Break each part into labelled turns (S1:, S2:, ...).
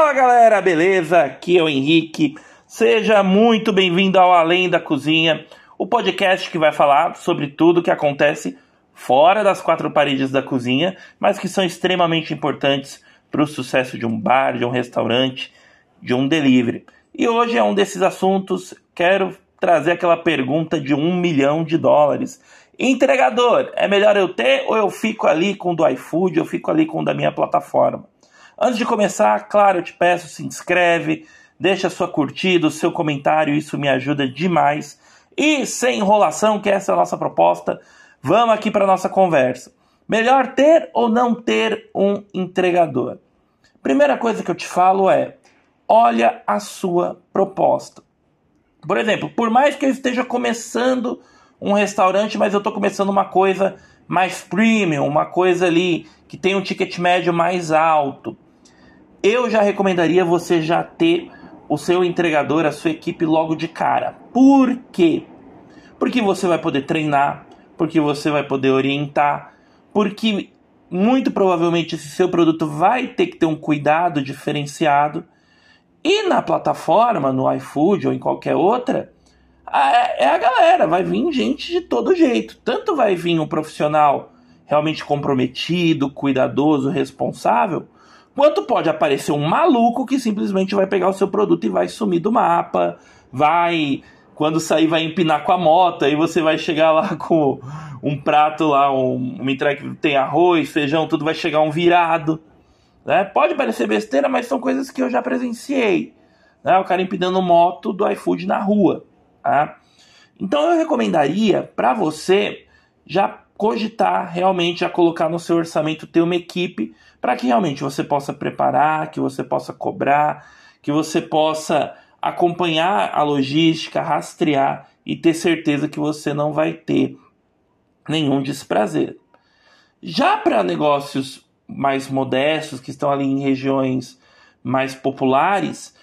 S1: Fala galera, beleza? Aqui é o Henrique. Seja muito bem-vindo ao Além da Cozinha, o podcast que vai falar sobre tudo que acontece fora das quatro paredes da cozinha, mas que são extremamente importantes para o sucesso de um bar, de um restaurante, de um delivery. E hoje é um desses assuntos. Quero trazer aquela pergunta de um milhão de dólares. Entregador, é melhor eu ter ou eu fico ali com o do iFood, eu fico ali com o da minha plataforma? Antes de começar, claro, eu te peço, se inscreve, deixa a sua curtida, o seu comentário, isso me ajuda demais. E sem enrolação, que essa é a nossa proposta, vamos aqui para nossa conversa. Melhor ter ou não ter um entregador? Primeira coisa que eu te falo é: olha a sua proposta. Por exemplo, por mais que eu esteja começando um restaurante, mas eu estou começando uma coisa mais premium, uma coisa ali que tem um ticket médio mais alto eu já recomendaria você já ter o seu entregador, a sua equipe logo de cara. Por quê? Porque você vai poder treinar, porque você vai poder orientar, porque muito provavelmente esse seu produto vai ter que ter um cuidado diferenciado. E na plataforma, no iFood ou em qualquer outra, é a galera, vai vir gente de todo jeito. Tanto vai vir um profissional realmente comprometido, cuidadoso, responsável, Quanto pode aparecer um maluco que simplesmente vai pegar o seu produto e vai sumir do mapa, vai quando sair vai empinar com a moto, aí você vai chegar lá com um prato lá, um, uma entrega que tem arroz, feijão, tudo vai chegar um virado. Né? Pode parecer besteira, mas são coisas que eu já presenciei. Né? O cara empinando moto do iFood na rua. Tá? Então eu recomendaria para você já cogitar realmente a colocar no seu orçamento ter uma equipe para que realmente você possa preparar, que você possa cobrar, que você possa acompanhar a logística, rastrear e ter certeza que você não vai ter nenhum desprazer. Já para negócios mais modestos, que estão ali em regiões mais populares,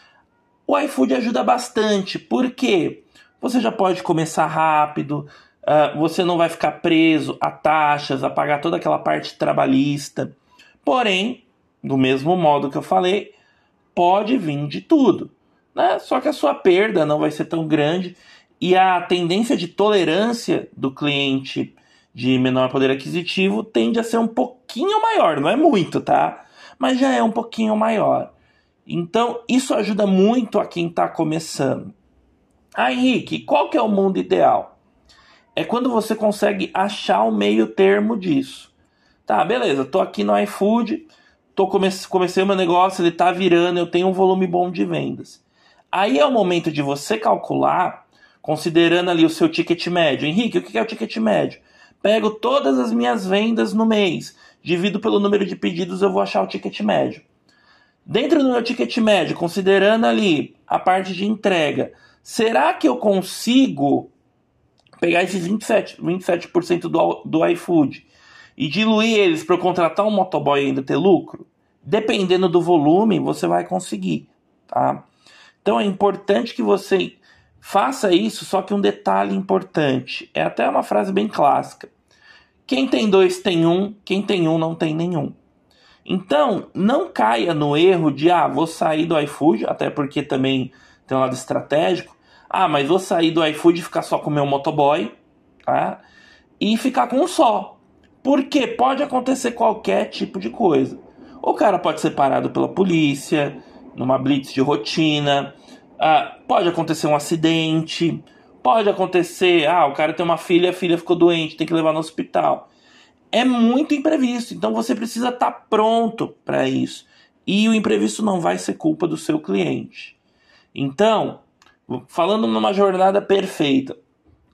S1: o iFood ajuda bastante, porque você já pode começar rápido, uh, você não vai ficar preso a taxas, a pagar toda aquela parte trabalhista. Porém, do mesmo modo que eu falei, pode vir de tudo. Né? Só que a sua perda não vai ser tão grande e a tendência de tolerância do cliente de menor poder aquisitivo tende a ser um pouquinho maior, não é muito, tá? Mas já é um pouquinho maior. Então, isso ajuda muito a quem está começando. Ah, Henrique, qual que é o mundo ideal? É quando você consegue achar o meio termo disso. Tá, beleza, tô aqui no iFood, tô comece, comecei meu negócio, ele tá virando, eu tenho um volume bom de vendas. Aí é o momento de você calcular, considerando ali o seu ticket médio. Henrique, o que é o ticket médio? Pego todas as minhas vendas no mês, divido pelo número de pedidos, eu vou achar o ticket médio. Dentro do meu ticket médio, considerando ali a parte de entrega, será que eu consigo pegar esses 27%, 27 do, do iFood e diluir eles para contratar um motoboy e ainda ter lucro, dependendo do volume, você vai conseguir, tá? Então é importante que você faça isso, só que um detalhe importante, é até uma frase bem clássica. Quem tem dois tem um, quem tem um não tem nenhum. Então, não caia no erro de, ah, vou sair do iFood, até porque também tem um lado estratégico. Ah, mas vou sair do iFood e ficar só com o meu motoboy, tá? E ficar com um só. Porque pode acontecer qualquer tipo de coisa. O cara pode ser parado pela polícia, numa blitz de rotina, ah, pode acontecer um acidente, pode acontecer, ah, o cara tem uma filha, a filha ficou doente, tem que levar no hospital. É muito imprevisto, então você precisa estar tá pronto para isso. E o imprevisto não vai ser culpa do seu cliente. Então, falando numa jornada perfeita,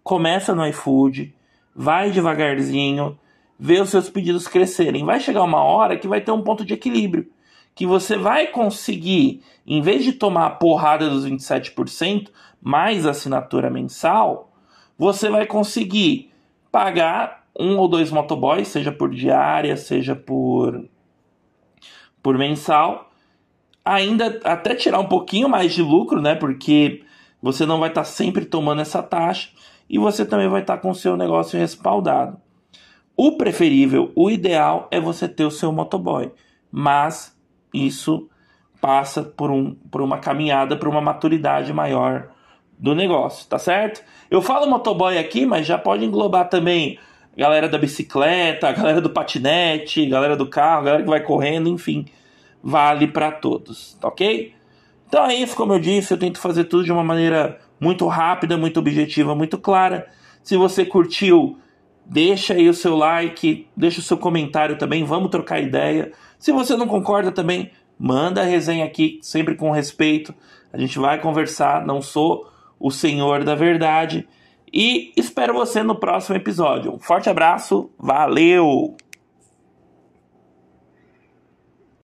S1: começa no iFood, vai devagarzinho, ver os seus pedidos crescerem. Vai chegar uma hora que vai ter um ponto de equilíbrio. Que você vai conseguir, em vez de tomar a porrada dos 27%, mais assinatura mensal, você vai conseguir pagar um ou dois motoboys, seja por diária, seja por, por mensal, ainda até tirar um pouquinho mais de lucro, né? Porque você não vai estar sempre tomando essa taxa e você também vai estar com o seu negócio respaldado. O preferível, o ideal é você ter o seu motoboy, mas isso passa por, um, por uma caminhada, por uma maturidade maior do negócio, tá certo? Eu falo motoboy aqui, mas já pode englobar também galera da bicicleta, galera do patinete, galera do carro, galera que vai correndo, enfim, vale para todos, tá ok? Então é isso, como eu disse, eu tento fazer tudo de uma maneira muito rápida, muito objetiva, muito clara. Se você curtiu, deixa aí o seu like, deixa o seu comentário também, vamos trocar ideia. Se você não concorda também, manda a resenha aqui, sempre com respeito. A gente vai conversar, não sou o senhor da verdade. E espero você no próximo episódio. Um forte abraço, valeu!